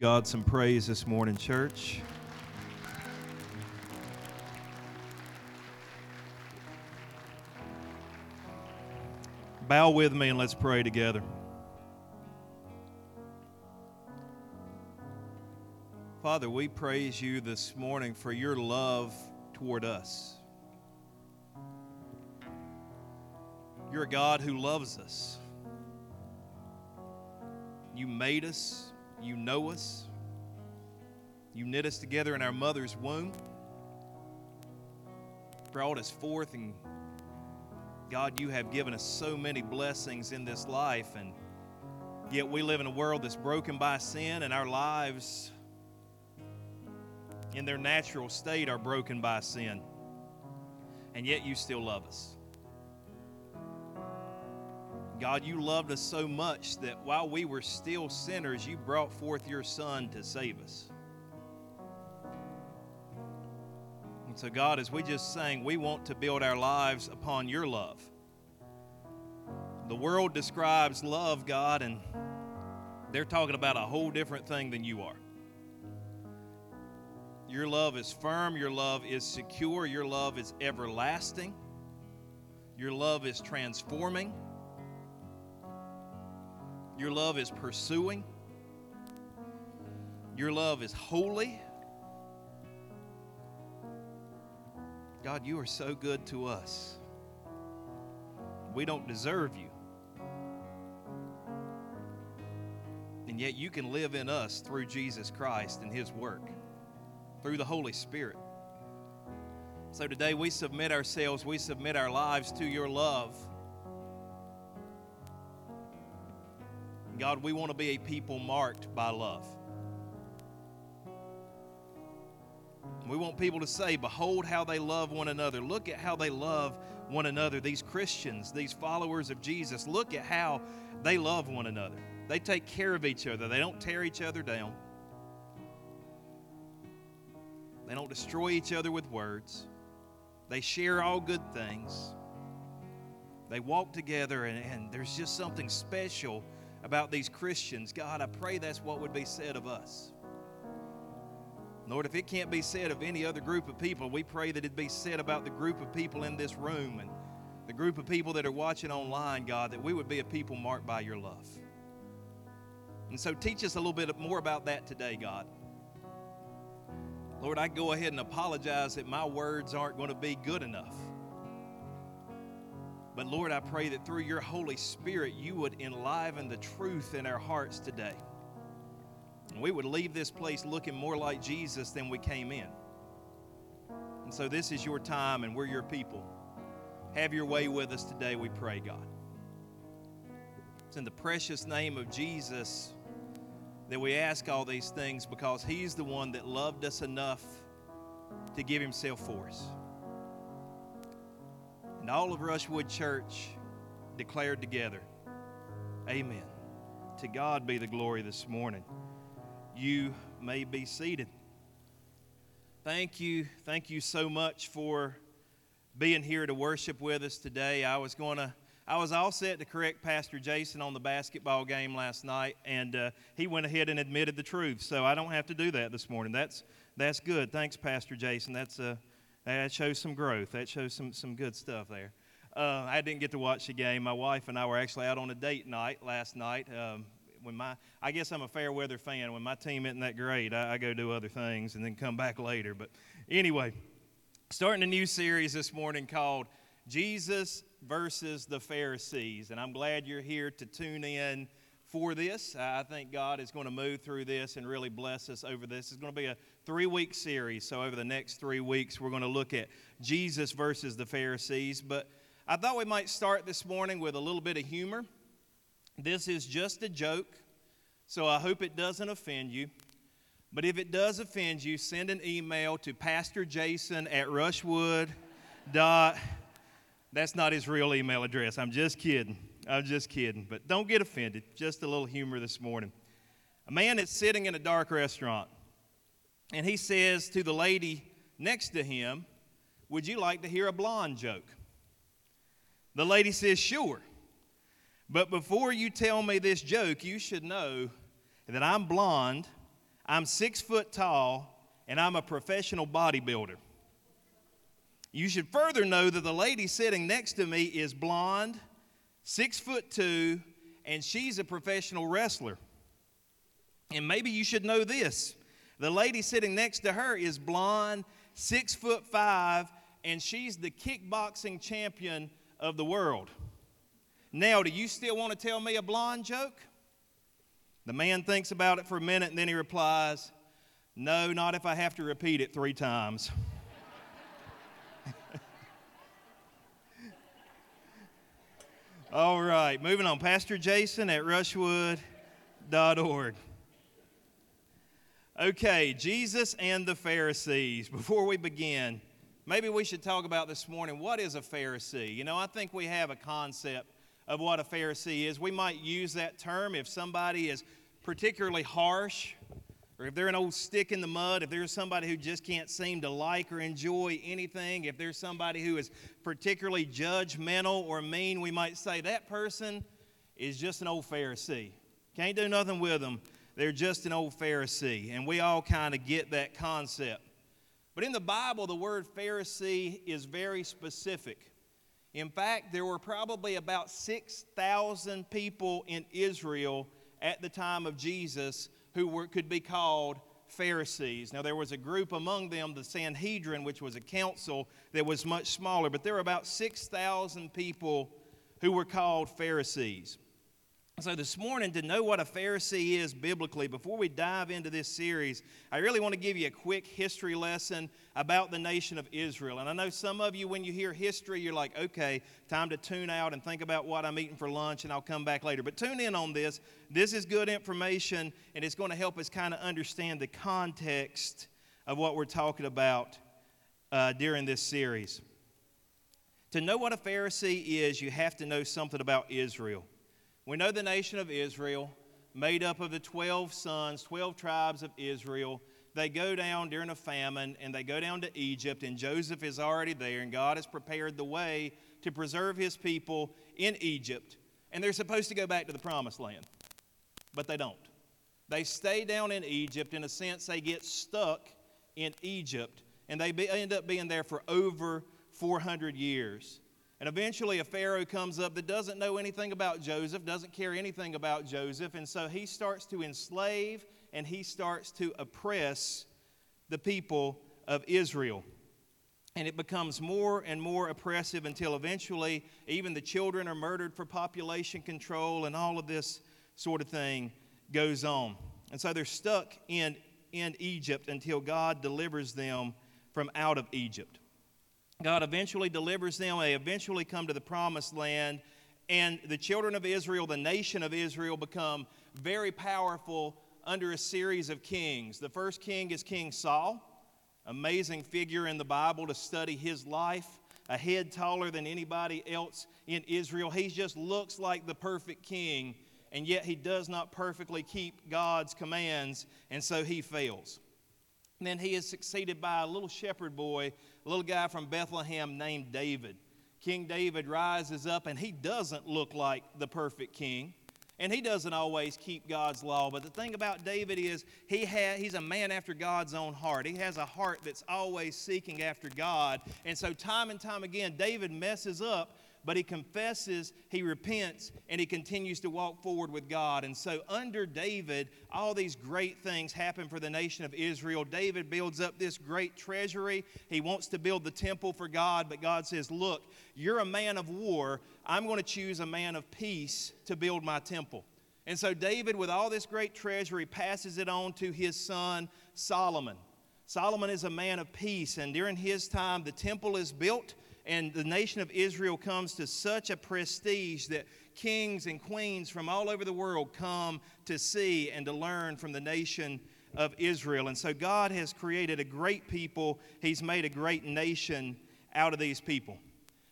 God some praise this morning, church. Bow with me and let's pray together. Father, we praise you this morning for your love toward us. You're a God who loves us. You made us, you know us, you knit us together in our mother's womb, brought us forth, and God, you have given us so many blessings in this life, and yet we live in a world that's broken by sin, and our lives in their natural state are broken by sin. And yet you still love us. God, you loved us so much that while we were still sinners, you brought forth your Son to save us. And so, God, as we just sang, we want to build our lives upon your love. The world describes love, God, and they're talking about a whole different thing than you are. Your love is firm, your love is secure, your love is everlasting, your love is transforming. Your love is pursuing. Your love is holy. God, you are so good to us. We don't deserve you. And yet you can live in us through Jesus Christ and his work, through the Holy Spirit. So today we submit ourselves, we submit our lives to your love. God, we want to be a people marked by love. We want people to say, Behold how they love one another. Look at how they love one another. These Christians, these followers of Jesus, look at how they love one another. They take care of each other, they don't tear each other down, they don't destroy each other with words. They share all good things. They walk together, and, and there's just something special about these Christians. God, I pray that's what would be said of us. Lord, if it can't be said of any other group of people, we pray that it be said about the group of people in this room and the group of people that are watching online, God, that we would be a people marked by your love. And so teach us a little bit more about that today, God. Lord, I go ahead and apologize that my words aren't going to be good enough. But Lord, I pray that through your Holy Spirit, you would enliven the truth in our hearts today. And we would leave this place looking more like Jesus than we came in. And so this is your time, and we're your people. Have your way with us today, we pray, God. It's in the precious name of Jesus that we ask all these things because He's the one that loved us enough to give Himself for us. And all of Rushwood Church declared together, Amen. To God be the glory this morning. You may be seated. Thank you. Thank you so much for being here to worship with us today. I was going to I was all set to correct Pastor Jason on the basketball game last night, and uh, he went ahead and admitted the truth. So I don't have to do that this morning. That's that's good. Thanks, Pastor Jason. That's uh, that shows some growth. That shows some some good stuff there. Uh, I didn't get to watch the game. My wife and I were actually out on a date night last night. Um, when my I guess I'm a fair weather fan. When my team isn't that great, I, I go do other things and then come back later. But anyway, starting a new series this morning called Jesus versus the Pharisees. And I'm glad you're here to tune in for this. I think God is going to move through this and really bless us over this. It's going to be a three week series. So, over the next three weeks, we're going to look at Jesus versus the Pharisees. But I thought we might start this morning with a little bit of humor. This is just a joke, so I hope it doesn't offend you. But if it does offend you, send an email to Pastor Jason at Rushwood. Dot that's not his real email address. I'm just kidding. I'm just kidding. But don't get offended. Just a little humor this morning. A man is sitting in a dark restaurant, and he says to the lady next to him, Would you like to hear a blonde joke? The lady says, Sure. But before you tell me this joke, you should know that I'm blonde, I'm six foot tall and I'm a professional bodybuilder. You should further know that the lady sitting next to me is blonde, six foot two, and she's a professional wrestler. And maybe you should know this the lady sitting next to her is blonde, six foot five, and she's the kickboxing champion of the world. Now, do you still want to tell me a blonde joke? The man thinks about it for a minute and then he replies, No, not if I have to repeat it three times. All right, moving on. Pastor Jason at rushwood.org. Okay, Jesus and the Pharisees. Before we begin, maybe we should talk about this morning what is a Pharisee? You know, I think we have a concept of what a Pharisee is. We might use that term if somebody is particularly harsh or if they're an old stick in the mud, if there's somebody who just can't seem to like or enjoy anything, if there's somebody who is particularly judgmental or mean, we might say that person is just an old Pharisee. Can't do nothing with them. They're just an old Pharisee. And we all kind of get that concept. But in the Bible, the word Pharisee is very specific. In fact, there were probably about 6,000 people in Israel at the time of Jesus who were, could be called Pharisees. Now, there was a group among them, the Sanhedrin, which was a council that was much smaller, but there were about 6,000 people who were called Pharisees. So, this morning, to know what a Pharisee is biblically, before we dive into this series, I really want to give you a quick history lesson about the nation of Israel. And I know some of you, when you hear history, you're like, okay, time to tune out and think about what I'm eating for lunch, and I'll come back later. But tune in on this. This is good information, and it's going to help us kind of understand the context of what we're talking about uh, during this series. To know what a Pharisee is, you have to know something about Israel. We know the nation of Israel, made up of the 12 sons, 12 tribes of Israel. They go down during a famine and they go down to Egypt, and Joseph is already there, and God has prepared the way to preserve his people in Egypt. And they're supposed to go back to the promised land, but they don't. They stay down in Egypt. In a sense, they get stuck in Egypt, and they be, end up being there for over 400 years. And eventually, a Pharaoh comes up that doesn't know anything about Joseph, doesn't care anything about Joseph, and so he starts to enslave and he starts to oppress the people of Israel. And it becomes more and more oppressive until eventually even the children are murdered for population control, and all of this sort of thing goes on. And so they're stuck in, in Egypt until God delivers them from out of Egypt. God eventually delivers them. They eventually come to the promised land. And the children of Israel, the nation of Israel, become very powerful under a series of kings. The first king is King Saul, amazing figure in the Bible to study his life, a head taller than anybody else in Israel. He just looks like the perfect king, and yet he does not perfectly keep God's commands, and so he fails. And then he is succeeded by a little shepherd boy a little guy from Bethlehem named David. King David rises up, and he doesn't look like the perfect king. And he doesn't always keep God's law. But the thing about David is he ha- he's a man after God's own heart. He has a heart that's always seeking after God. And so, time and time again, David messes up but he confesses, he repents, and he continues to walk forward with God. And so, under David, all these great things happen for the nation of Israel. David builds up this great treasury. He wants to build the temple for God, but God says, Look, you're a man of war. I'm going to choose a man of peace to build my temple. And so, David, with all this great treasury, passes it on to his son Solomon. Solomon is a man of peace, and during his time, the temple is built and the nation of Israel comes to such a prestige that kings and queens from all over the world come to see and to learn from the nation of Israel. And so God has created a great people, He's made a great nation out of these people.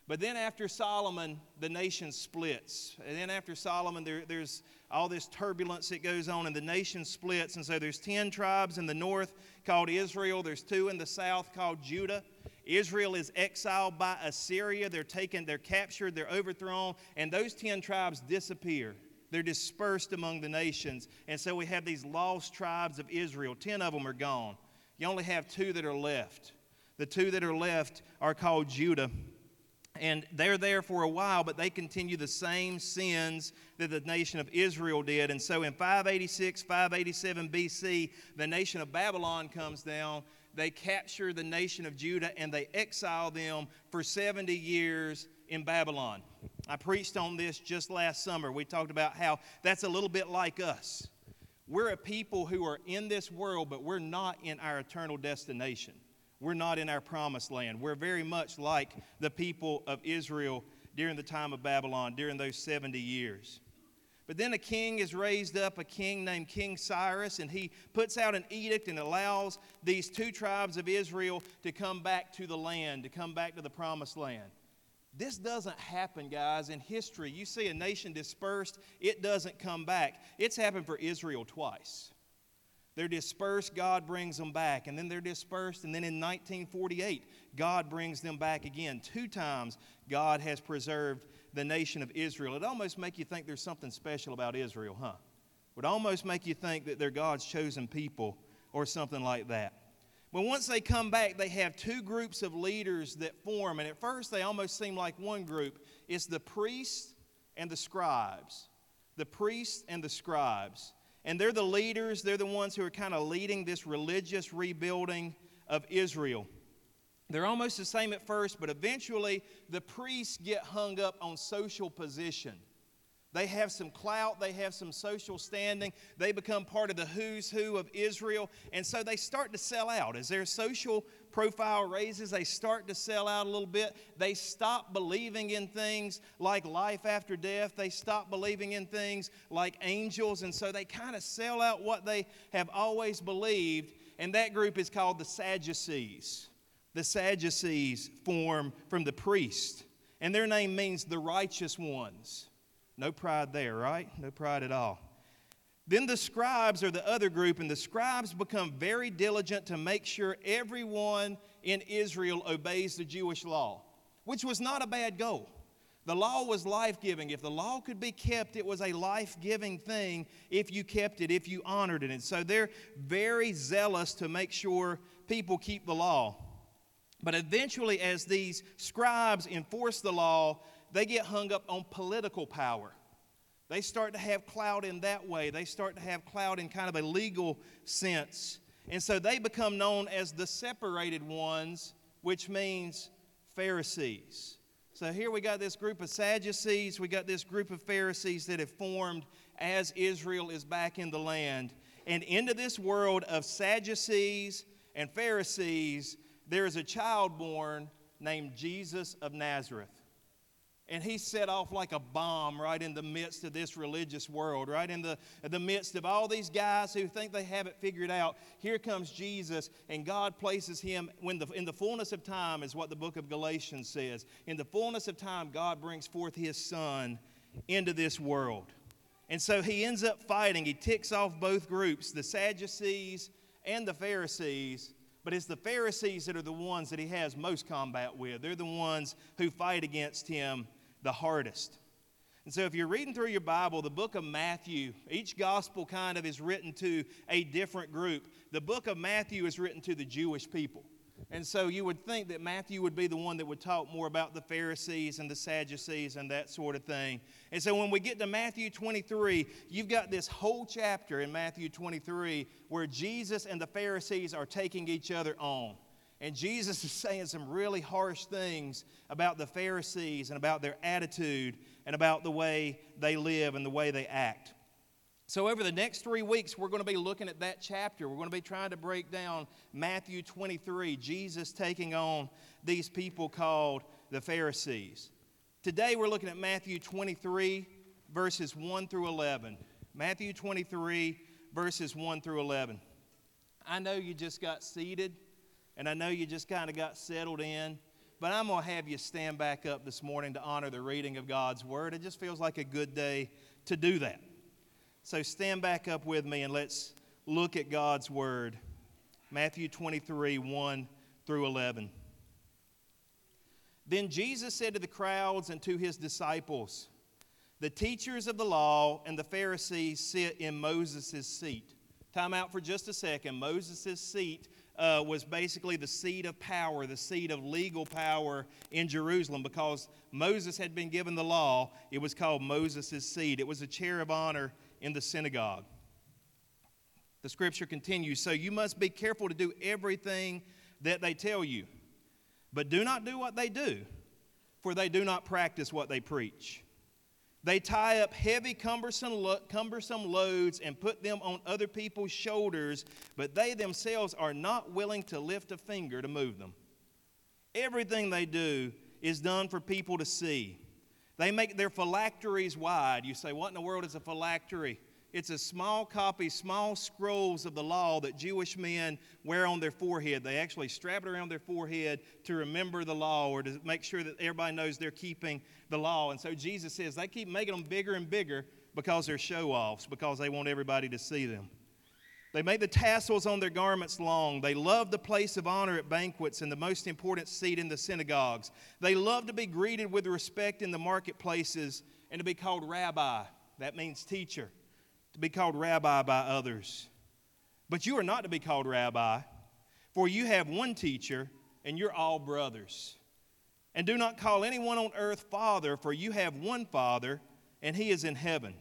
But then after Solomon, the nation splits. And then after Solomon, there, there's all this turbulence that goes on, and the nation splits. And so there's 10 tribes in the north called Israel, there's two in the south called Judah. Israel is exiled by Assyria. They're taken, they're captured, they're overthrown, and those 10 tribes disappear. They're dispersed among the nations. And so we have these lost tribes of Israel. Ten of them are gone. You only have two that are left. The two that are left are called Judah. And they're there for a while, but they continue the same sins that the nation of Israel did. And so in 586, 587 BC, the nation of Babylon comes down. They capture the nation of Judah and they exile them for 70 years in Babylon. I preached on this just last summer. We talked about how that's a little bit like us. We're a people who are in this world, but we're not in our eternal destination. We're not in our promised land. We're very much like the people of Israel during the time of Babylon, during those 70 years. But then a king is raised up, a king named King Cyrus, and he puts out an edict and allows these two tribes of Israel to come back to the land, to come back to the promised land. This doesn't happen, guys, in history. You see a nation dispersed, it doesn't come back. It's happened for Israel twice. They're dispersed, God brings them back. And then they're dispersed, and then in 1948, God brings them back again. Two times, God has preserved the nation of Israel. It almost make you think there's something special about Israel, huh? Would almost make you think that they're God's chosen people or something like that. But once they come back, they have two groups of leaders that form. And at first, they almost seem like one group it's the priests and the scribes. The priests and the scribes. And they're the leaders, they're the ones who are kind of leading this religious rebuilding of Israel. They're almost the same at first, but eventually the priests get hung up on social position. They have some clout, they have some social standing, they become part of the who's who of Israel, and so they start to sell out. As their social profile raises, they start to sell out a little bit. They stop believing in things like life after death, they stop believing in things like angels, and so they kind of sell out what they have always believed, and that group is called the Sadducees. The Sadducees form from the priest, and their name means the righteous ones. No pride there, right? No pride at all. Then the scribes are the other group, and the scribes become very diligent to make sure everyone in Israel obeys the Jewish law, which was not a bad goal. The law was life giving. If the law could be kept, it was a life giving thing if you kept it, if you honored it. And so they're very zealous to make sure people keep the law. But eventually, as these scribes enforce the law, they get hung up on political power. They start to have clout in that way. They start to have clout in kind of a legal sense. And so they become known as the separated ones, which means Pharisees. So here we got this group of Sadducees, we got this group of Pharisees that have formed as Israel is back in the land. And into this world of Sadducees and Pharisees, there is a child born named Jesus of Nazareth and he set off like a bomb right in the midst of this religious world, right in the, the midst of all these guys who think they have it figured out. Here comes Jesus, and God places him when the, in the fullness of time, is what the book of Galatians says. In the fullness of time, God brings forth his son into this world. And so he ends up fighting. He ticks off both groups, the Sadducees and the Pharisees. But it's the Pharisees that are the ones that he has most combat with. They're the ones who fight against him the hardest. And so, if you're reading through your Bible, the book of Matthew, each gospel kind of is written to a different group. The book of Matthew is written to the Jewish people. And so, you would think that Matthew would be the one that would talk more about the Pharisees and the Sadducees and that sort of thing. And so, when we get to Matthew 23, you've got this whole chapter in Matthew 23 where Jesus and the Pharisees are taking each other on. And Jesus is saying some really harsh things about the Pharisees and about their attitude and about the way they live and the way they act. So, over the next three weeks, we're going to be looking at that chapter. We're going to be trying to break down Matthew 23, Jesus taking on these people called the Pharisees. Today, we're looking at Matthew 23, verses 1 through 11. Matthew 23, verses 1 through 11. I know you just got seated and I know you just kind of got settled in, but I'm going to have you stand back up this morning to honor the reading of God's Word. It just feels like a good day to do that. So stand back up with me and let's look at God's Word. Matthew 23 1 through 11. Then Jesus said to the crowds and to his disciples, The teachers of the law and the Pharisees sit in Moses' seat. Time out for just a second. Moses' seat uh, was basically the seat of power, the seat of legal power in Jerusalem because Moses had been given the law. It was called Moses' seat. It was a chair of honor in the synagogue. The scripture continues So you must be careful to do everything that they tell you, but do not do what they do, for they do not practice what they preach. They tie up heavy, cumbersome, lo- cumbersome loads and put them on other people's shoulders, but they themselves are not willing to lift a finger to move them. Everything they do is done for people to see. They make their phylacteries wide. You say, What in the world is a phylactery? It's a small copy, small scrolls of the law that Jewish men wear on their forehead. They actually strap it around their forehead to remember the law or to make sure that everybody knows they're keeping the law. And so Jesus says they keep making them bigger and bigger because they're show offs, because they want everybody to see them. They made the tassels on their garments long. They love the place of honor at banquets and the most important seat in the synagogues. They love to be greeted with respect in the marketplaces and to be called rabbi. That means teacher to be called rabbi by others. But you are not to be called rabbi, for you have one teacher, and you're all brothers. And do not call anyone on earth father, for you have one father, and he is in heaven.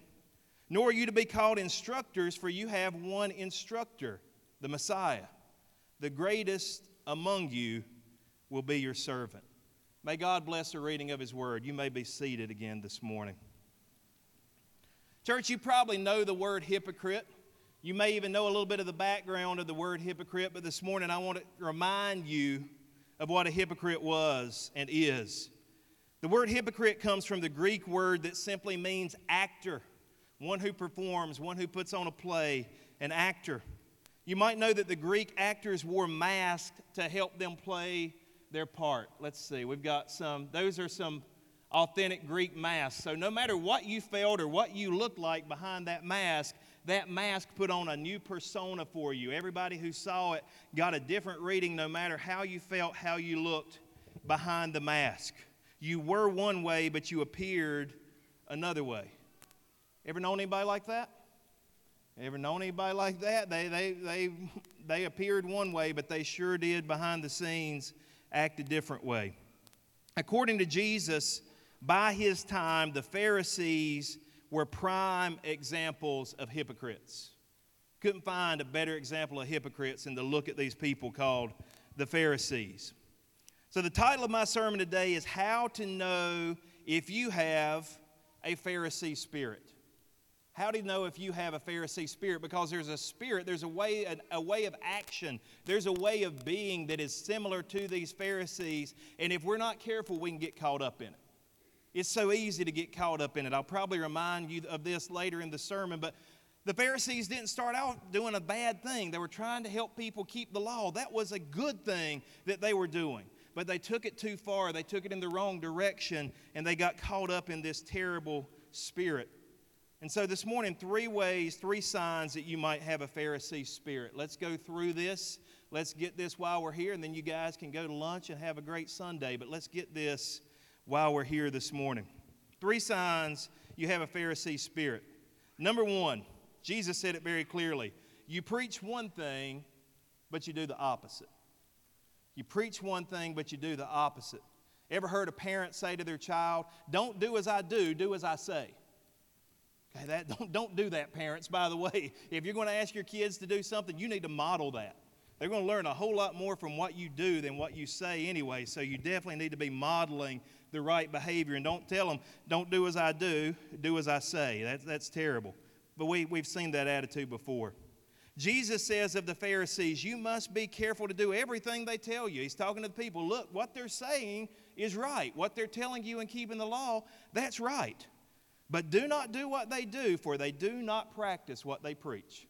Nor are you to be called instructors, for you have one instructor, the Messiah. The greatest among you will be your servant. May God bless the reading of his word. You may be seated again this morning. Church, you probably know the word hypocrite. You may even know a little bit of the background of the word hypocrite, but this morning I want to remind you of what a hypocrite was and is. The word hypocrite comes from the Greek word that simply means actor, one who performs, one who puts on a play, an actor. You might know that the Greek actors wore masks to help them play their part. Let's see, we've got some, those are some authentic Greek masks. So no matter what you felt or what you looked like behind that mask, that mask put on a new persona for you. Everybody who saw it got a different reading no matter how you felt, how you looked behind the mask. You were one way, but you appeared another way. Ever known anybody like that? Ever known anybody like that? They, they, they, they appeared one way, but they sure did behind the scenes act a different way. According to Jesus, by his time, the Pharisees were prime examples of hypocrites. Couldn't find a better example of hypocrites than to look at these people called the Pharisees. So, the title of my sermon today is How to Know If You Have a Pharisee Spirit. How do you know if you have a Pharisee spirit? Because there's a spirit, there's a way, a, a, way of action, there's a way of being that is similar to these Pharisees. And if we're not careful, we can get caught up in it. It's so easy to get caught up in it. I'll probably remind you of this later in the sermon, but the Pharisees didn't start out doing a bad thing. They were trying to help people keep the law. That was a good thing that they were doing. But they took it too far. They took it in the wrong direction, and they got caught up in this terrible spirit. And so this morning, three ways, three signs that you might have a Pharisee spirit. Let's go through this. Let's get this while we're here, and then you guys can go to lunch and have a great Sunday. But let's get this while we're here this morning. Three signs you have a Pharisee spirit. Number one, Jesus said it very clearly you preach one thing, but you do the opposite. You preach one thing, but you do the opposite. Ever heard a parent say to their child, Don't do as I do, do as I say? Okay, that, don't, don't do that, parents, by the way. If you're going to ask your kids to do something, you need to model that. They're going to learn a whole lot more from what you do than what you say anyway, so you definitely need to be modeling the right behavior. And don't tell them, don't do as I do, do as I say. That's, that's terrible. But we, we've seen that attitude before. Jesus says of the Pharisees, You must be careful to do everything they tell you. He's talking to the people. Look, what they're saying is right. What they're telling you and keeping the law, that's right. But do not do what they do, for they do not practice what they preach.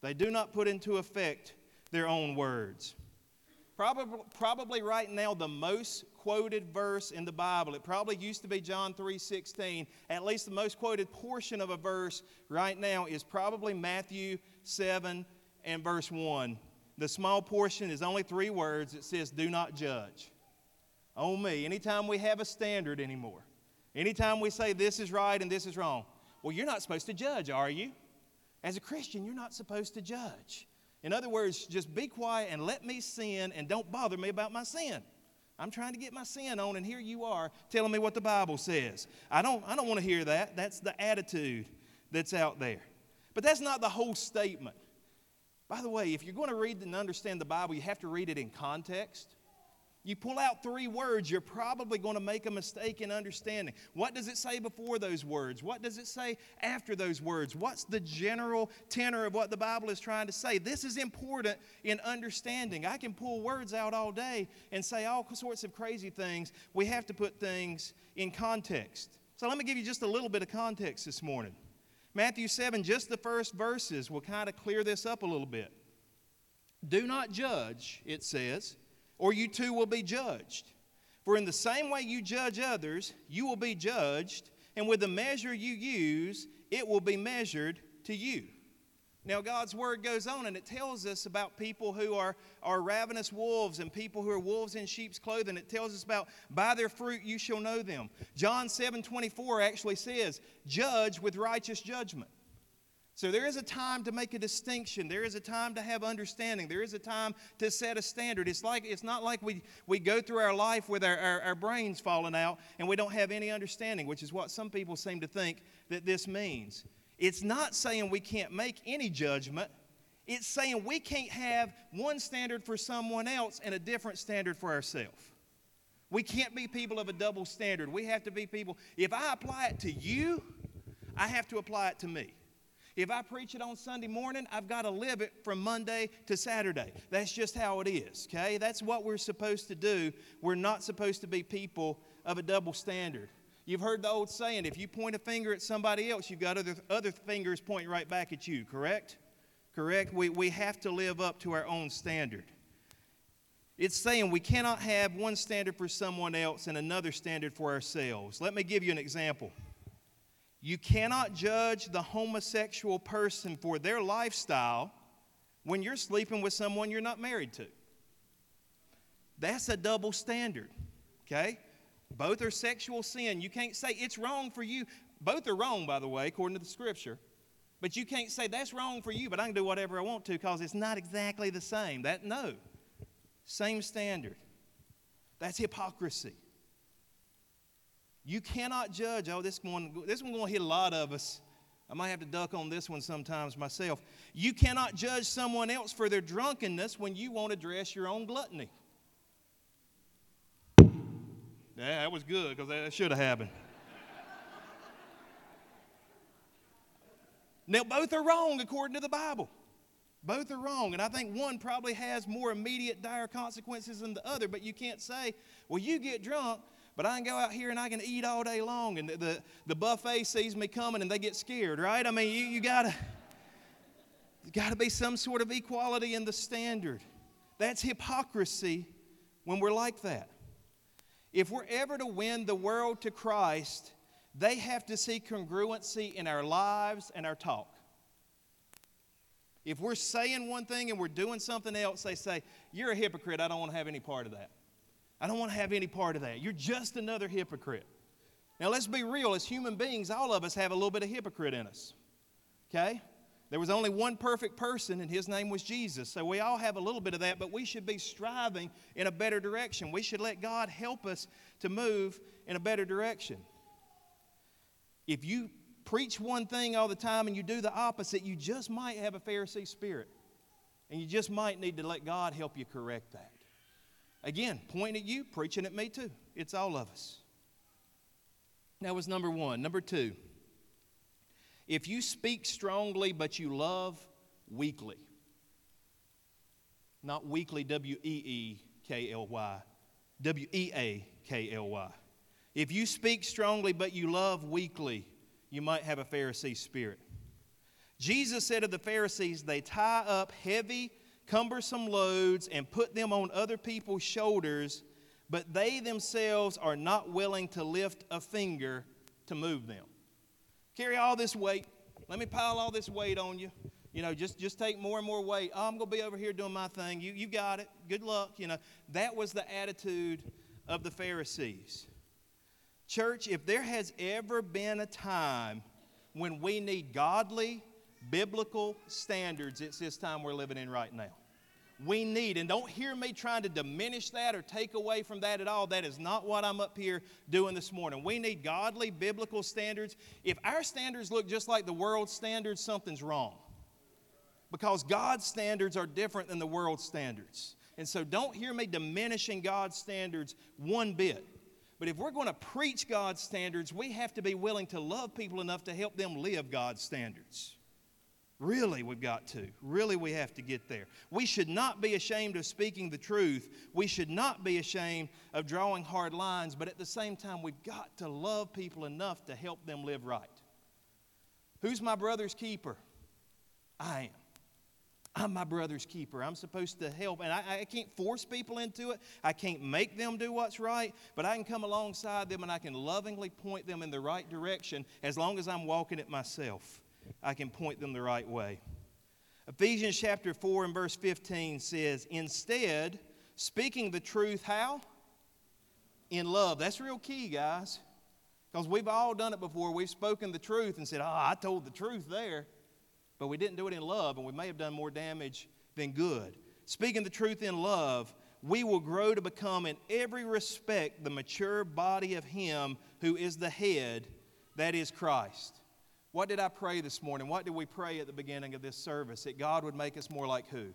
They do not put into effect their own words. Probably, probably right now, the most quoted verse in the Bible. It probably used to be John 3:16. At least the most quoted portion of a verse right now is probably Matthew 7 and verse 1. The small portion is only three words. It says, "Do not judge." Oh me, anytime we have a standard anymore, Anytime we say this is right and this is wrong, well, you're not supposed to judge, are you? As a Christian, you're not supposed to judge. In other words, just be quiet and let me sin and don't bother me about my sin. I'm trying to get my sin on, and here you are telling me what the Bible says. I don't, I don't want to hear that. That's the attitude that's out there. But that's not the whole statement. By the way, if you're going to read and understand the Bible, you have to read it in context. You pull out three words, you're probably going to make a mistake in understanding. What does it say before those words? What does it say after those words? What's the general tenor of what the Bible is trying to say? This is important in understanding. I can pull words out all day and say all sorts of crazy things. We have to put things in context. So let me give you just a little bit of context this morning. Matthew 7, just the first verses will kind of clear this up a little bit. Do not judge, it says or you too will be judged. For in the same way you judge others, you will be judged, and with the measure you use, it will be measured to you. Now, God's word goes on and it tells us about people who are, are ravenous wolves and people who are wolves in sheep's clothing. It tells us about by their fruit you shall know them. John 7 24 actually says, Judge with righteous judgment. So there is a time to make a distinction. There is a time to have understanding. There is a time to set a standard. It's like it's not like we, we go through our life with our, our, our brains falling out and we don't have any understanding, which is what some people seem to think that this means. It's not saying we can't make any judgment. It's saying we can't have one standard for someone else and a different standard for ourselves. We can't be people of a double standard. We have to be people. If I apply it to you, I have to apply it to me. If I preach it on Sunday morning, I've got to live it from Monday to Saturday. That's just how it is, okay? That's what we're supposed to do. We're not supposed to be people of a double standard. You've heard the old saying if you point a finger at somebody else, you've got other, other fingers pointing right back at you, correct? Correct? We, we have to live up to our own standard. It's saying we cannot have one standard for someone else and another standard for ourselves. Let me give you an example. You cannot judge the homosexual person for their lifestyle when you're sleeping with someone you're not married to. That's a double standard, okay? Both are sexual sin. You can't say it's wrong for you. Both are wrong, by the way, according to the scripture. But you can't say that's wrong for you, but I can do whatever I want to because it's not exactly the same. That no. Same standard. That's hypocrisy. You cannot judge. Oh, this one, this one going to hit a lot of us. I might have to duck on this one sometimes myself. You cannot judge someone else for their drunkenness when you won't address your own gluttony. Yeah, that was good because that should have happened. now, both are wrong according to the Bible. Both are wrong. And I think one probably has more immediate, dire consequences than the other. But you can't say, well, you get drunk, but I can go out here and I can eat all day long, and the, the, the buffet sees me coming and they get scared, right? I mean, you, you gotta, gotta be some sort of equality in the standard. That's hypocrisy when we're like that. If we're ever to win the world to Christ, they have to see congruency in our lives and our talk. If we're saying one thing and we're doing something else, they say, You're a hypocrite. I don't want to have any part of that. I don't want to have any part of that. You're just another hypocrite. Now, let's be real. As human beings, all of us have a little bit of hypocrite in us. Okay? There was only one perfect person, and his name was Jesus. So we all have a little bit of that, but we should be striving in a better direction. We should let God help us to move in a better direction. If you preach one thing all the time and you do the opposite, you just might have a Pharisee spirit. And you just might need to let God help you correct that. Again, pointing at you, preaching at me too. It's all of us. That was number one. Number two, if you speak strongly but you love weakly, not weakly, W E E K L Y, W E A K L Y. If you speak strongly but you love weakly, you might have a Pharisee spirit. Jesus said of the Pharisees, they tie up heavy cumbersome loads and put them on other people's shoulders, but they themselves are not willing to lift a finger to move them. Carry all this weight. Let me pile all this weight on you. You know, just, just take more and more weight. Oh, I'm going to be over here doing my thing. You, you got it. Good luck. You know, that was the attitude of the Pharisees. Church, if there has ever been a time when we need godly, biblical standards, it's this time we're living in right now. We need, and don't hear me trying to diminish that or take away from that at all. That is not what I'm up here doing this morning. We need godly, biblical standards. If our standards look just like the world's standards, something's wrong. Because God's standards are different than the world's standards. And so don't hear me diminishing God's standards one bit. But if we're going to preach God's standards, we have to be willing to love people enough to help them live God's standards. Really, we've got to. Really, we have to get there. We should not be ashamed of speaking the truth. We should not be ashamed of drawing hard lines, but at the same time, we've got to love people enough to help them live right. Who's my brother's keeper? I am. I'm my brother's keeper. I'm supposed to help. And I, I, can't force people into it. I can't make them do what's right, but I can come alongside them and I can lovingly point them in the right direction as long as I'm walking it myself. I can point them the right way. Ephesians chapter 4 and verse 15 says, Instead, speaking the truth, how? In love. That's real key, guys. Because we've all done it before. We've spoken the truth and said, Oh, I told the truth there. But we didn't do it in love, and we may have done more damage than good. Speaking the truth in love, we will grow to become, in every respect, the mature body of Him who is the head, that is Christ. What did I pray this morning? What did we pray at the beginning of this service? That God would make us more like who?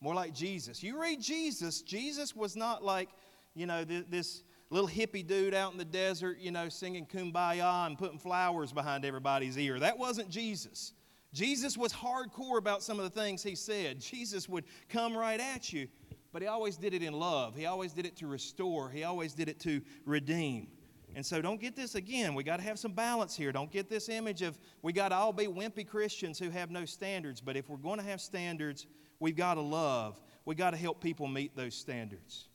More like Jesus. You read Jesus, Jesus was not like, you know, this little hippie dude out in the desert, you know, singing kumbaya and putting flowers behind everybody's ear. That wasn't Jesus. Jesus was hardcore about some of the things he said. Jesus would come right at you, but he always did it in love. He always did it to restore, he always did it to redeem. And so don't get this again. We got to have some balance here. Don't get this image of we got to all be wimpy Christians who have no standards. But if we're going to have standards, we've got to love. We've got to help people meet those standards.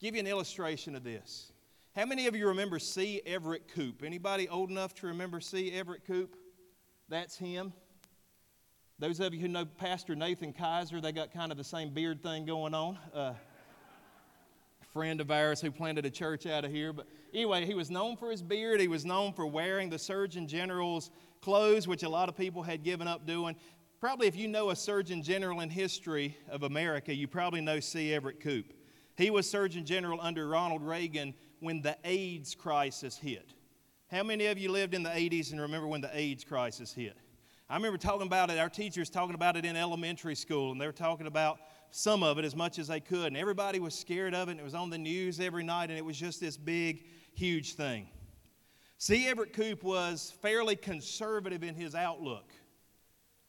Give you an illustration of this. How many of you remember C. Everett Koop? Anybody old enough to remember C. Everett Koop? That's him. Those of you who know Pastor Nathan Kaiser, they got kind of the same beard thing going on. Uh, friend of ours who planted a church out of here. But anyway, he was known for his beard. He was known for wearing the Surgeon General's clothes, which a lot of people had given up doing. Probably, if you know a Surgeon General in history of America, you probably know C. Everett Koop. He was Surgeon General under Ronald Reagan when the AIDS crisis hit. How many of you lived in the 80s and remember when the AIDS crisis hit? I remember talking about it, our teachers talking about it in elementary school, and they were talking about some of it as much as they could. And everybody was scared of it, and it was on the news every night, and it was just this big, huge thing. C. Everett Koop was fairly conservative in his outlook.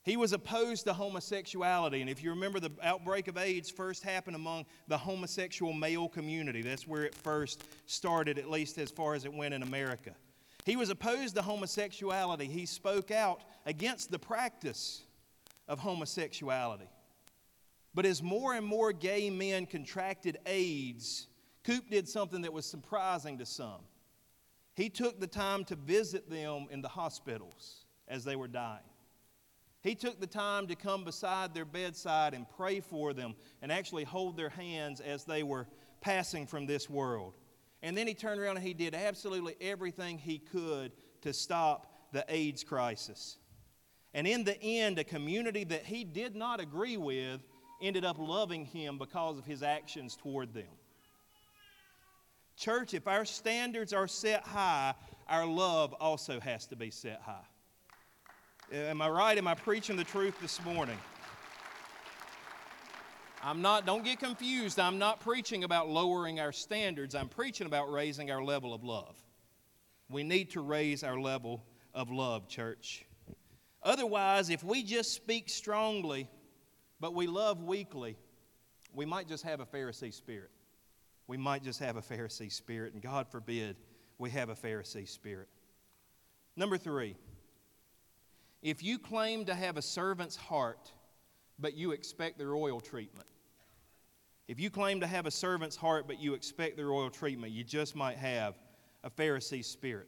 He was opposed to homosexuality, and if you remember, the outbreak of AIDS first happened among the homosexual male community. That's where it first started, at least as far as it went in America. He was opposed to homosexuality. He spoke out against the practice of homosexuality. But as more and more gay men contracted AIDS, Koop did something that was surprising to some. He took the time to visit them in the hospitals as they were dying. He took the time to come beside their bedside and pray for them and actually hold their hands as they were passing from this world. And then he turned around and he did absolutely everything he could to stop the AIDS crisis. And in the end, a community that he did not agree with ended up loving him because of his actions toward them. Church, if our standards are set high, our love also has to be set high. Am I right? Am I preaching the truth this morning? I'm not, don't get confused. I'm not preaching about lowering our standards. I'm preaching about raising our level of love. We need to raise our level of love, church. Otherwise, if we just speak strongly but we love weakly, we might just have a Pharisee spirit. We might just have a Pharisee spirit, and God forbid we have a Pharisee spirit. Number three, if you claim to have a servant's heart, but you expect the royal treatment, if you claim to have a servant's heart, but you expect the royal treatment, you just might have a Pharisee spirit.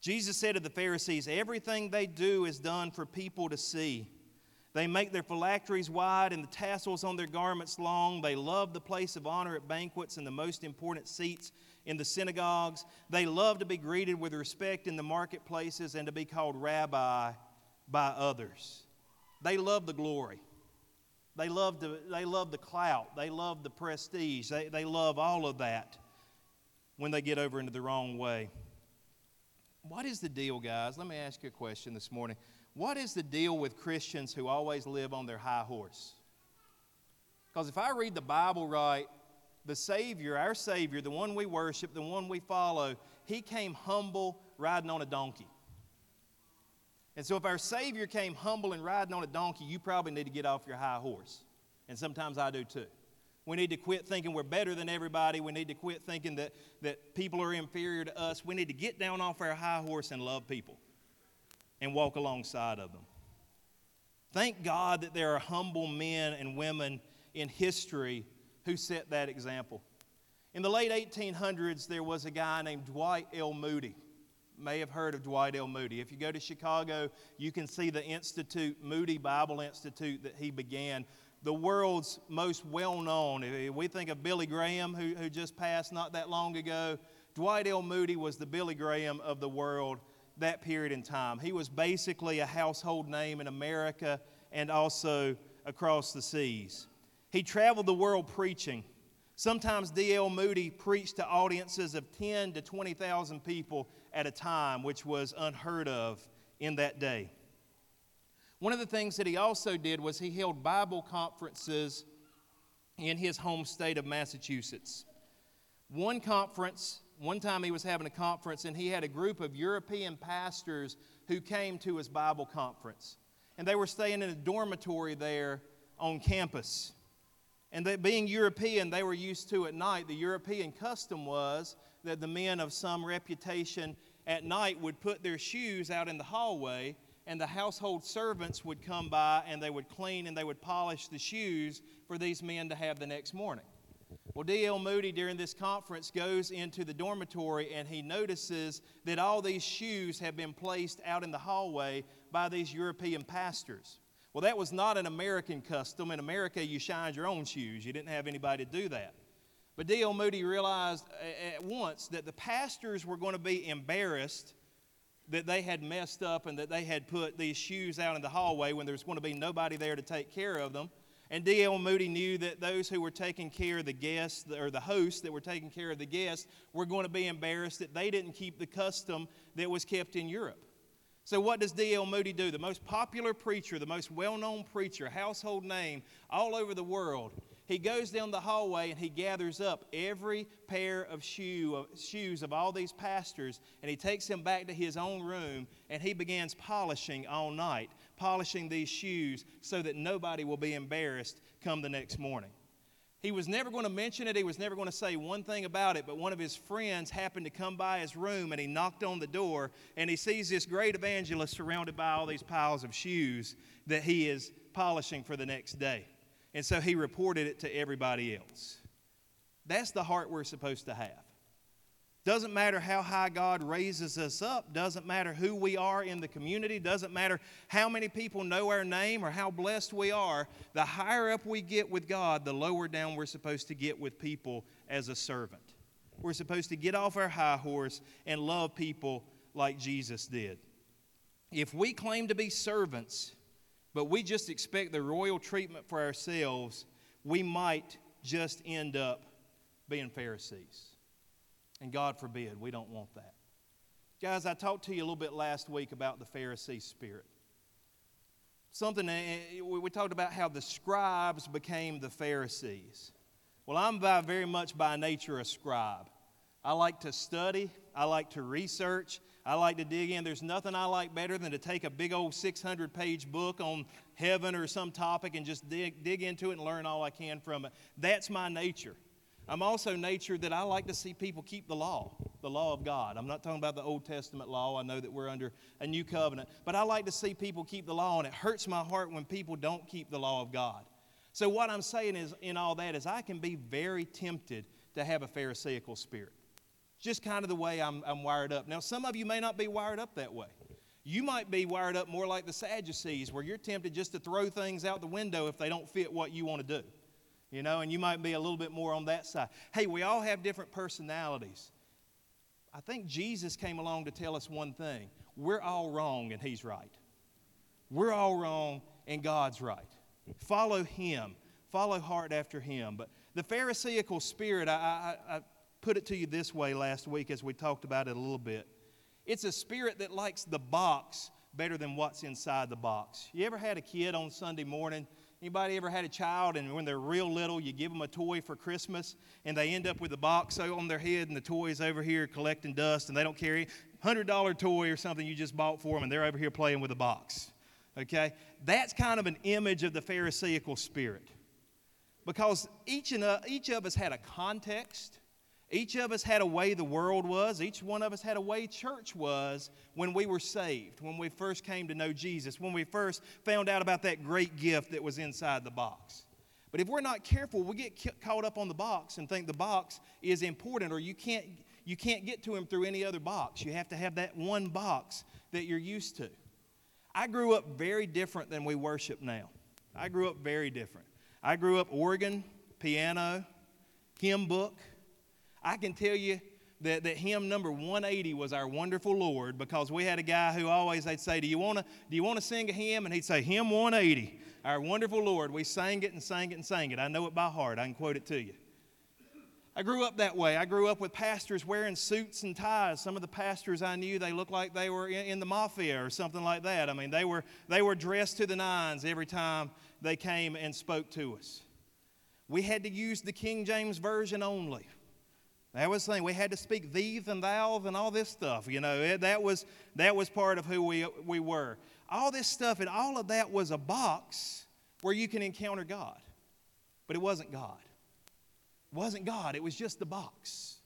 Jesus said to the Pharisees, Everything they do is done for people to see. They make their phylacteries wide and the tassels on their garments long. They love the place of honor at banquets and the most important seats in the synagogues. They love to be greeted with respect in the marketplaces and to be called rabbi by others. They love the glory. They love the, they love the clout. They love the prestige. They, they love all of that when they get over into the wrong way. What is the deal, guys? Let me ask you a question this morning. What is the deal with Christians who always live on their high horse? Because if I read the Bible right, the Savior, our Savior, the one we worship, the one we follow, he came humble riding on a donkey. And so, if our Savior came humble and riding on a donkey, you probably need to get off your high horse. And sometimes I do too. We need to quit thinking we're better than everybody. We need to quit thinking that, that people are inferior to us. We need to get down off our high horse and love people and walk alongside of them. Thank God that there are humble men and women in history who set that example. In the late 1800s, there was a guy named Dwight L. Moody. May have heard of Dwight L. Moody. If you go to Chicago, you can see the institute, Moody Bible Institute, that he began. The world's most well known. We think of Billy Graham, who, who just passed not that long ago. Dwight L. Moody was the Billy Graham of the world that period in time. He was basically a household name in America and also across the seas. He traveled the world preaching. Sometimes D.L. Moody preached to audiences of 10 to 20,000 people at a time, which was unheard of in that day. One of the things that he also did was he held Bible conferences in his home state of Massachusetts. One conference one time he was having a conference and he had a group of European pastors who came to his Bible conference. And they were staying in a dormitory there on campus. And they, being European, they were used to at night. The European custom was that the men of some reputation at night would put their shoes out in the hallway, and the household servants would come by and they would clean and they would polish the shoes for these men to have the next morning. Well, D.L. Moody during this conference goes into the dormitory and he notices that all these shoes have been placed out in the hallway by these European pastors. Well, that was not an American custom. In America, you shined your own shoes, you didn't have anybody to do that. But D.L. Moody realized at once that the pastors were going to be embarrassed that they had messed up and that they had put these shoes out in the hallway when there was going to be nobody there to take care of them. And D.L. Moody knew that those who were taking care of the guests, or the hosts that were taking care of the guests, were going to be embarrassed that they didn't keep the custom that was kept in Europe. So, what does D.L. Moody do? The most popular preacher, the most well known preacher, household name all over the world, he goes down the hallway and he gathers up every pair of shoe, uh, shoes of all these pastors and he takes them back to his own room and he begins polishing all night, polishing these shoes so that nobody will be embarrassed come the next morning. He was never going to mention it, he was never going to say one thing about it, but one of his friends happened to come by his room and he knocked on the door and he sees this great evangelist surrounded by all these piles of shoes that he is polishing for the next day. And so he reported it to everybody else. That's the heart we're supposed to have. Doesn't matter how high God raises us up, doesn't matter who we are in the community, doesn't matter how many people know our name or how blessed we are. The higher up we get with God, the lower down we're supposed to get with people as a servant. We're supposed to get off our high horse and love people like Jesus did. If we claim to be servants, but we just expect the royal treatment for ourselves, we might just end up being Pharisees. And God forbid, we don't want that. Guys, I talked to you a little bit last week about the Pharisee spirit. Something, eh, eh, we talked about how the scribes became the Pharisees. Well, I'm by very much by nature a scribe. I like to study, I like to research, I like to dig in. There's nothing I like better than to take a big old 600 page book on heaven or some topic and just dig, dig into it and learn all I can from it. That's my nature. I'm also nature that I like to see people keep the law, the law of God. I'm not talking about the Old Testament law. I know that we're under a new covenant, but I like to see people keep the law, and it hurts my heart when people don't keep the law of God. So, what I'm saying is, in all that, is I can be very tempted to have a Pharisaical spirit just kind of the way I'm, I'm wired up. Now, some of you may not be wired up that way. You might be wired up more like the Sadducees, where you're tempted just to throw things out the window if they don't fit what you want to do. You know, and you might be a little bit more on that side. Hey, we all have different personalities. I think Jesus came along to tell us one thing we're all wrong and He's right. We're all wrong and God's right. Follow Him, follow hard after Him. But the Pharisaical spirit, I, I, I put it to you this way last week as we talked about it a little bit. It's a spirit that likes the box better than what's inside the box. You ever had a kid on Sunday morning? Anybody ever had a child and when they're real little, you give them a toy for Christmas and they end up with a box on their head and the toy's over here collecting dust and they don't carry $100 toy or something you just bought for them and they're over here playing with a box. Okay? That's kind of an image of the Pharisaical spirit. Because each, and, uh, each of us had a context each of us had a way the world was. Each one of us had a way church was when we were saved, when we first came to know Jesus, when we first found out about that great gift that was inside the box. But if we're not careful, we get caught up on the box and think the box is important, or you can't, you can't get to Him through any other box. You have to have that one box that you're used to. I grew up very different than we worship now. I grew up very different. I grew up organ, piano, hymn book I can tell you that, that hymn number 180 was our wonderful Lord because we had a guy who always they'd say, Do you want to do you want to sing a hymn? And he'd say, Hymn 180, our wonderful Lord. We sang it and sang it and sang it. I know it by heart. I can quote it to you. I grew up that way. I grew up with pastors wearing suits and ties. Some of the pastors I knew, they looked like they were in, in the mafia or something like that. I mean, they were, they were dressed to the nines every time they came and spoke to us. We had to use the King James Version only. That was the thing. We had to speak these and thous and all this stuff. You know, it, that, was, that was part of who we, we were. All this stuff and all of that was a box where you can encounter God. But it wasn't God. It wasn't God, it was just the box.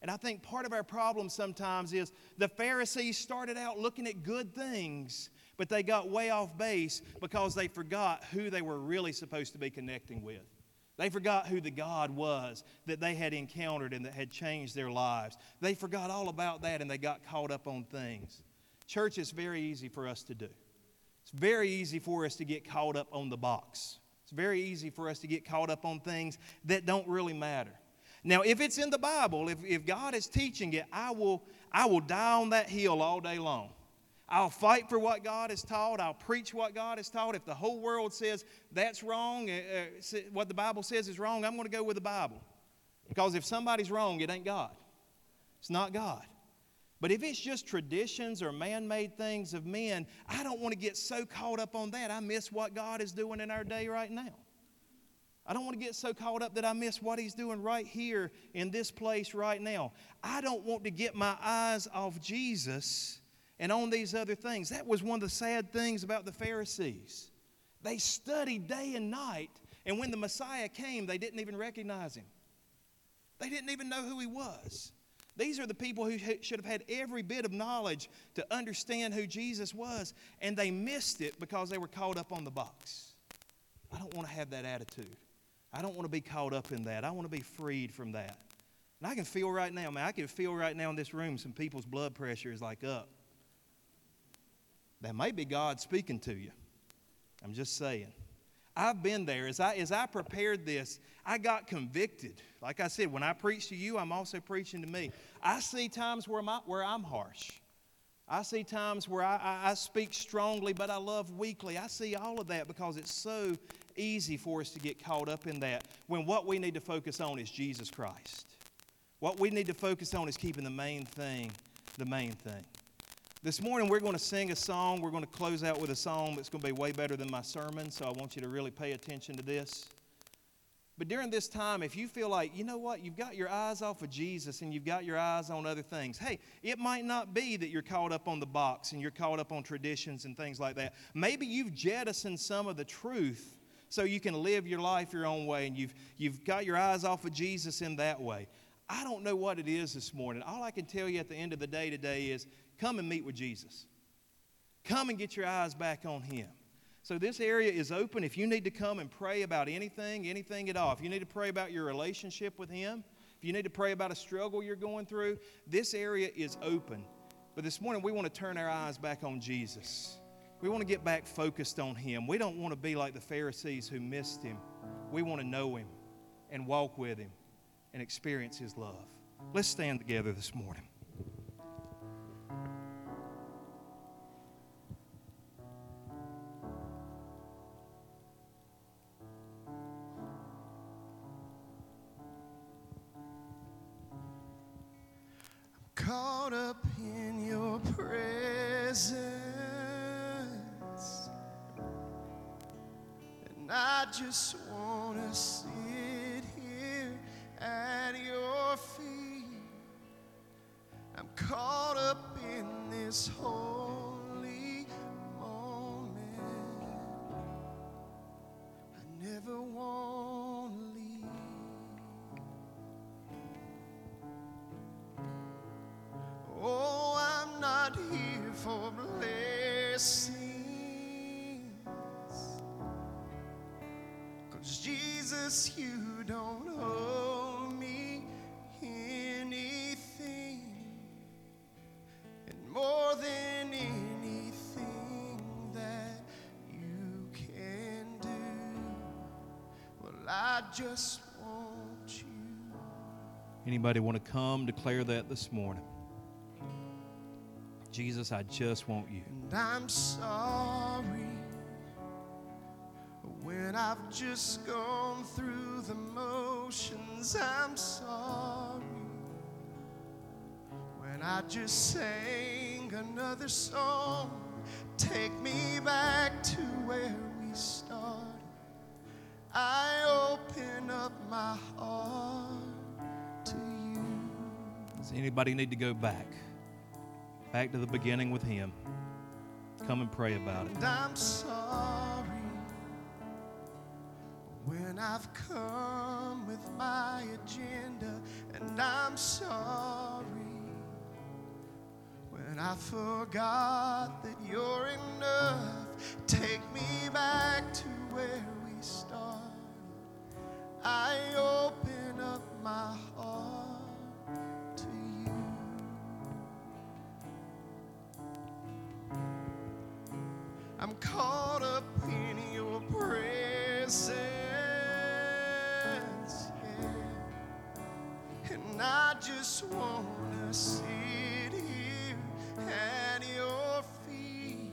And I think part of our problem sometimes is the Pharisees started out looking at good things, but they got way off base because they forgot who they were really supposed to be connecting with. They forgot who the God was that they had encountered and that had changed their lives. They forgot all about that and they got caught up on things. Church is very easy for us to do. It's very easy for us to get caught up on the box. It's very easy for us to get caught up on things that don't really matter. Now, if it's in the Bible, if, if God is teaching it, I will, I will die on that hill all day long. I'll fight for what God has taught. I'll preach what God has taught. If the whole world says that's wrong, uh, what the Bible says is wrong, I'm going to go with the Bible. Because if somebody's wrong, it ain't God. It's not God. But if it's just traditions or man made things of men, I don't want to get so caught up on that. I miss what God is doing in our day right now. I don't want to get so caught up that I miss what He's doing right here in this place right now. I don't want to get my eyes off Jesus and on these other things. That was one of the sad things about the Pharisees. They studied day and night, and when the Messiah came, they didn't even recognize him. They didn't even know who he was. These are the people who should have had every bit of knowledge to understand who Jesus was, and they missed it because they were caught up on the box. I don't want to have that attitude. I don't want to be caught up in that. I want to be freed from that. And I can feel right now, man, I can feel right now in this room some people's blood pressure is like up. That may be God speaking to you. I'm just saying. I've been there. As I, as I prepared this, I got convicted. Like I said, when I preach to you, I'm also preaching to me. I see times where, my, where I'm harsh. I see times where I, I, I speak strongly, but I love weakly. I see all of that because it's so easy for us to get caught up in that when what we need to focus on is Jesus Christ. What we need to focus on is keeping the main thing the main thing. This morning, we're going to sing a song. We're going to close out with a song that's going to be way better than my sermon, so I want you to really pay attention to this. But during this time, if you feel like, you know what, you've got your eyes off of Jesus and you've got your eyes on other things, hey, it might not be that you're caught up on the box and you're caught up on traditions and things like that. Maybe you've jettisoned some of the truth so you can live your life your own way and you've, you've got your eyes off of Jesus in that way. I don't know what it is this morning. All I can tell you at the end of the day today is come and meet with Jesus. Come and get your eyes back on Him. So, this area is open. If you need to come and pray about anything, anything at all, if you need to pray about your relationship with Him, if you need to pray about a struggle you're going through, this area is open. But this morning, we want to turn our eyes back on Jesus. We want to get back focused on Him. We don't want to be like the Pharisees who missed Him. We want to know Him and walk with Him and experience His love. Let's stand together this morning. Just want you. Anybody want to come declare that this morning? Jesus, I just want you. And I'm sorry when I've just gone through the motions. I'm sorry when I just sang another song. Take me back to where we started. I open up my heart to you. Does anybody need to go back? Back to the beginning with Him. Come and pray about it. And I'm sorry when I've come with my agenda, and I'm sorry when I forgot that you're enough. Take me back to where we started. I open up my heart to you. I'm caught up in your presence. yeah. And I just want to sit here at your feet.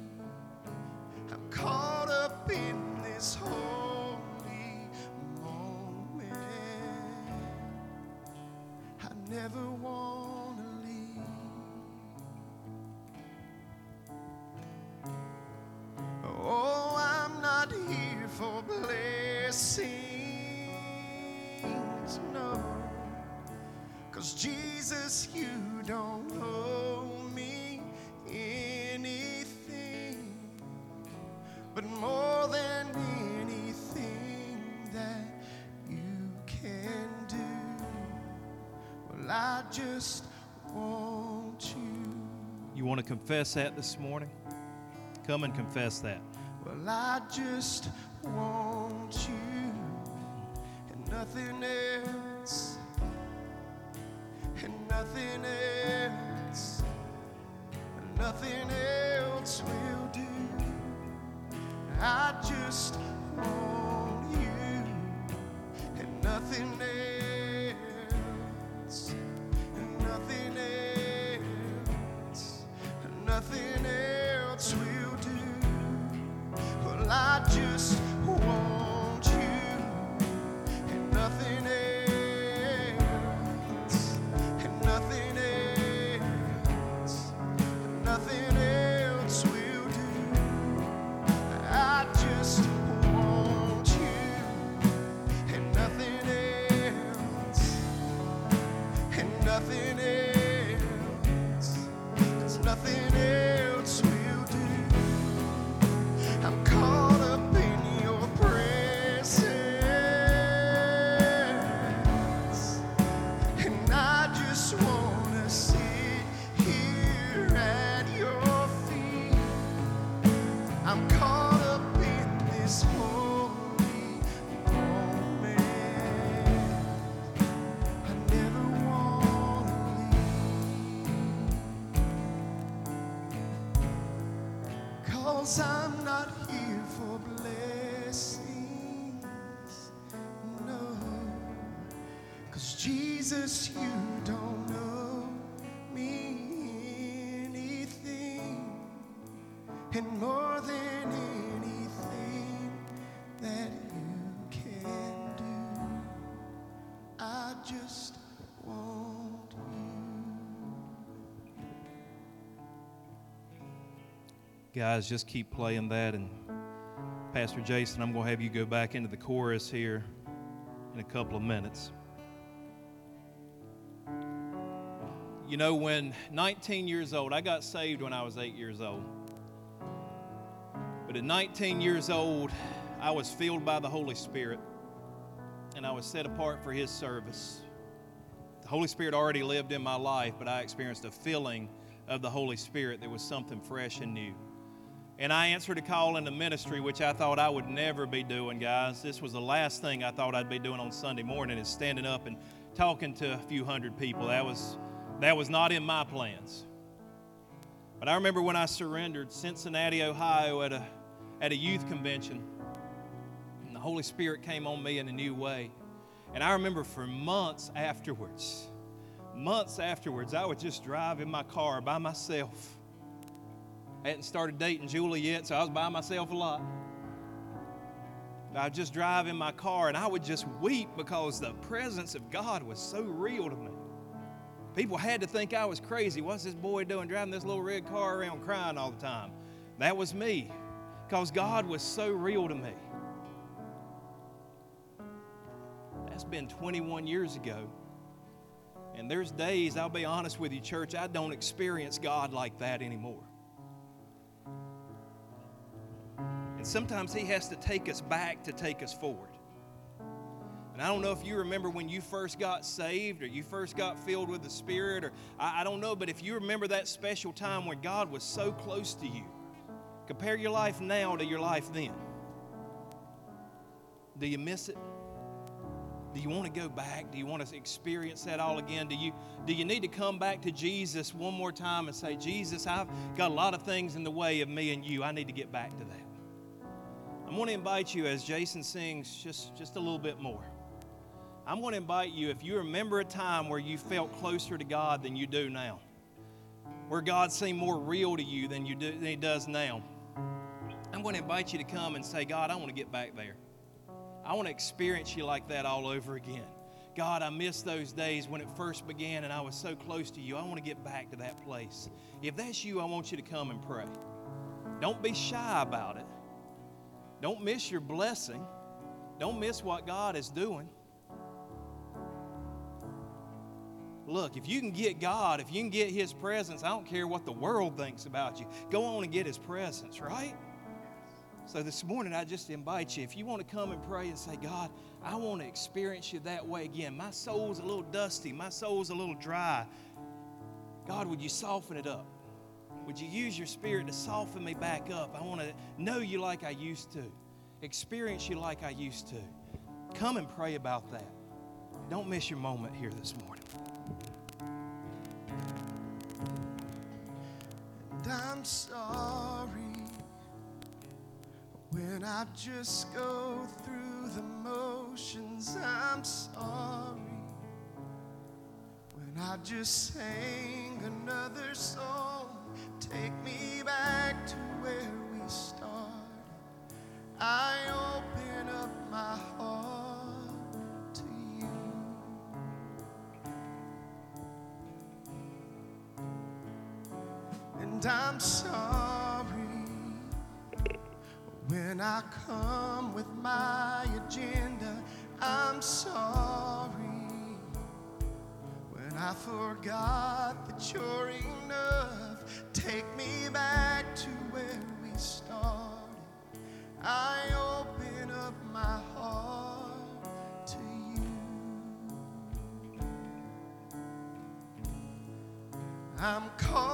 I'm caught up in this holy but more than anything that you can do, well, I just want you. You want to confess that this morning? Come and confess that. Well, I just want you and nothing else, and nothing else, and nothing else. I just Jesus, you don't know me anything. And more than anything that you can do, I just want you. Guys, just keep playing that. And Pastor Jason, I'm going to have you go back into the chorus here in a couple of minutes. You know, when 19 years old, I got saved when I was eight years old. But at 19 years old, I was filled by the Holy Spirit and I was set apart for His service. The Holy Spirit already lived in my life, but I experienced a filling of the Holy Spirit that was something fresh and new. And I answered a call in the ministry, which I thought I would never be doing, guys. This was the last thing I thought I'd be doing on Sunday morning is standing up and talking to a few hundred people. That was, that was not in my plans. But I remember when I surrendered Cincinnati, Ohio at a, at a youth convention, and the Holy Spirit came on me in a new way. And I remember for months afterwards, months afterwards, I would just drive in my car by myself I hadn't started dating Julie yet, so I was by myself a lot. I'd just drive in my car and I would just weep because the presence of God was so real to me. People had to think I was crazy. What's this boy doing driving this little red car around crying all the time? That was me because God was so real to me. That's been 21 years ago. And there's days, I'll be honest with you, church, I don't experience God like that anymore. And sometimes He has to take us back to take us forward. And I don't know if you remember when you first got saved or you first got filled with the Spirit, or I, I, don't know, but if you remember that special time when God was so close to you, compare your life now to your life then. Do you miss it? Do you want to go back? Do you want to experience that all again? Do you, do you need to come back to Jesus one more time and say, Jesus, I've got a lot of things in the way of me and you. I need to get back to that. I'm going to invite you as Jason sings just, just a little bit more. I'm going to invite you, if you remember a time where you felt closer to God than you do now, where God seemed more real to you than, you do, than He does now, I'm going to invite you to come and say, God, I want to get back there. I want to experience you like that all over again. God, I miss those days when it first began and I was so close to you. I want to get back to that place. If that's you, I want you to come and pray. Don't be shy about it. Don't miss your blessing. Don't miss what God is doing. Look, if you can get God, if you can get His presence, I don't care what the world thinks about you. Go on and get His presence, right? So this morning, I just invite you, if you want to come and pray and say, God, I want to experience you that way again. My soul's a little dusty, my soul's a little dry. God, would you soften it up? Would you use your spirit to soften me back up? I want to know you like I used to, experience you like I used to. Come and pray about that. Don't miss your moment here this morning. I'm sorry when I just go through the motions. I'm sorry when I just sing another song. Take me back to where we started. I I'm sorry when I come with my agenda. I'm sorry when I forgot that you're enough. Take me back to where we started. I open up my heart to you. I'm caught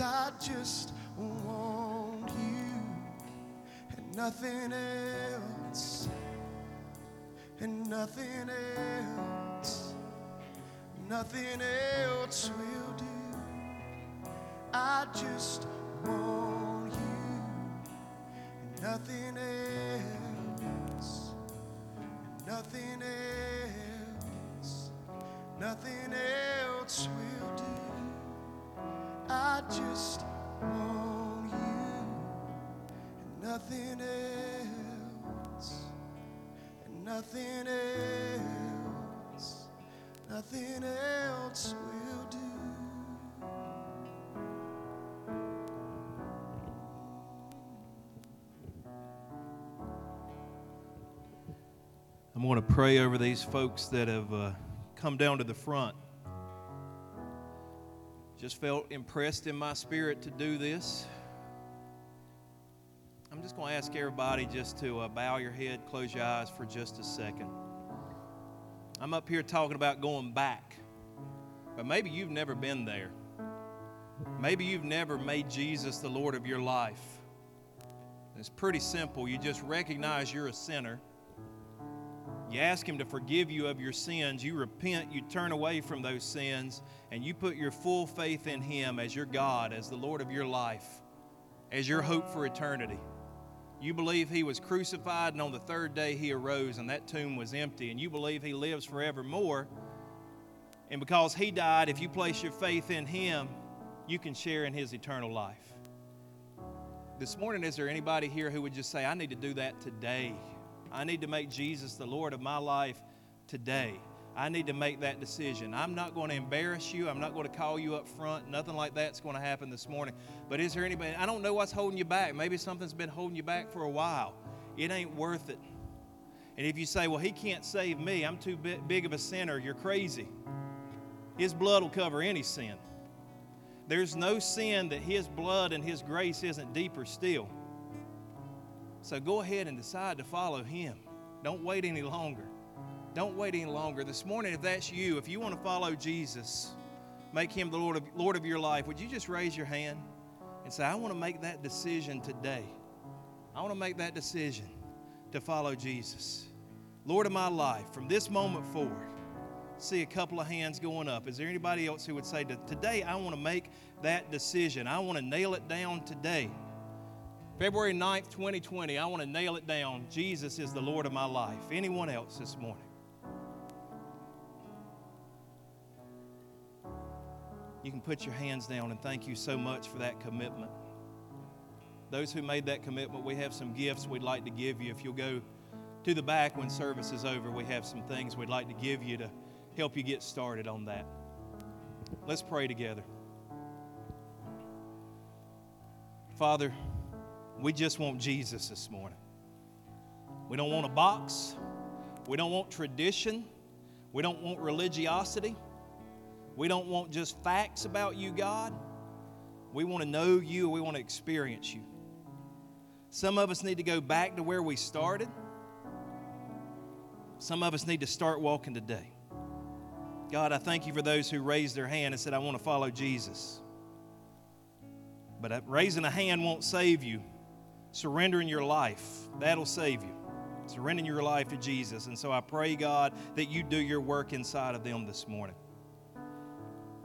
I just want you and nothing else, and nothing else, nothing else pray over these folks that have uh, come down to the front. Just felt impressed in my spirit to do this. I'm just going to ask everybody just to uh, bow your head, close your eyes for just a second. I'm up here talking about going back, but maybe you've never been there. Maybe you've never made Jesus the Lord of your life. It's pretty simple. You just recognize you're a sinner. You ask Him to forgive you of your sins. You repent. You turn away from those sins. And you put your full faith in Him as your God, as the Lord of your life, as your hope for eternity. You believe He was crucified and on the third day He arose and that tomb was empty. And you believe He lives forevermore. And because He died, if you place your faith in Him, you can share in His eternal life. This morning, is there anybody here who would just say, I need to do that today? I need to make Jesus the Lord of my life today. I need to make that decision. I'm not going to embarrass you. I'm not going to call you up front. Nothing like that's going to happen this morning. But is there anybody? I don't know what's holding you back. Maybe something's been holding you back for a while. It ain't worth it. And if you say, well, he can't save me, I'm too big of a sinner, you're crazy. His blood will cover any sin. There's no sin that his blood and his grace isn't deeper still. So go ahead and decide to follow him. Don't wait any longer. Don't wait any longer. This morning, if that's you, if you want to follow Jesus, make him the Lord of, Lord of your life, would you just raise your hand and say, I want to make that decision today? I want to make that decision to follow Jesus. Lord of my life, from this moment forward, see a couple of hands going up. Is there anybody else who would say, Today I want to make that decision? I want to nail it down today. February 9th, 2020, I want to nail it down. Jesus is the Lord of my life. Anyone else this morning? You can put your hands down and thank you so much for that commitment. Those who made that commitment, we have some gifts we'd like to give you. If you'll go to the back when service is over, we have some things we'd like to give you to help you get started on that. Let's pray together. Father, we just want Jesus this morning. We don't want a box. We don't want tradition. We don't want religiosity. We don't want just facts about you, God. We want to know you. We want to experience you. Some of us need to go back to where we started. Some of us need to start walking today. God, I thank you for those who raised their hand and said, I want to follow Jesus. But uh, raising a hand won't save you. Surrendering your life, that'll save you. Surrendering your life to Jesus. And so I pray, God, that you do your work inside of them this morning.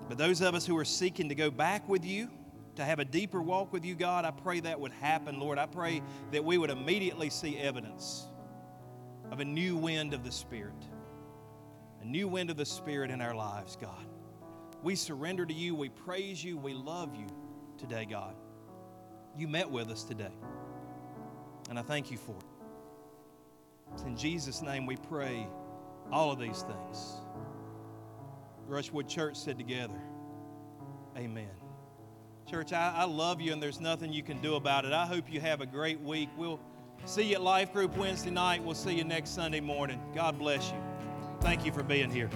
But those of us who are seeking to go back with you, to have a deeper walk with you, God, I pray that would happen, Lord. I pray that we would immediately see evidence of a new wind of the Spirit a new wind of the Spirit in our lives, God. We surrender to you. We praise you. We love you today, God. You met with us today. And I thank you for it. It's in Jesus' name we pray all of these things. Rushwood Church said together, Amen. Church, I, I love you, and there's nothing you can do about it. I hope you have a great week. We'll see you at Life Group Wednesday night. We'll see you next Sunday morning. God bless you. Thank you for being here.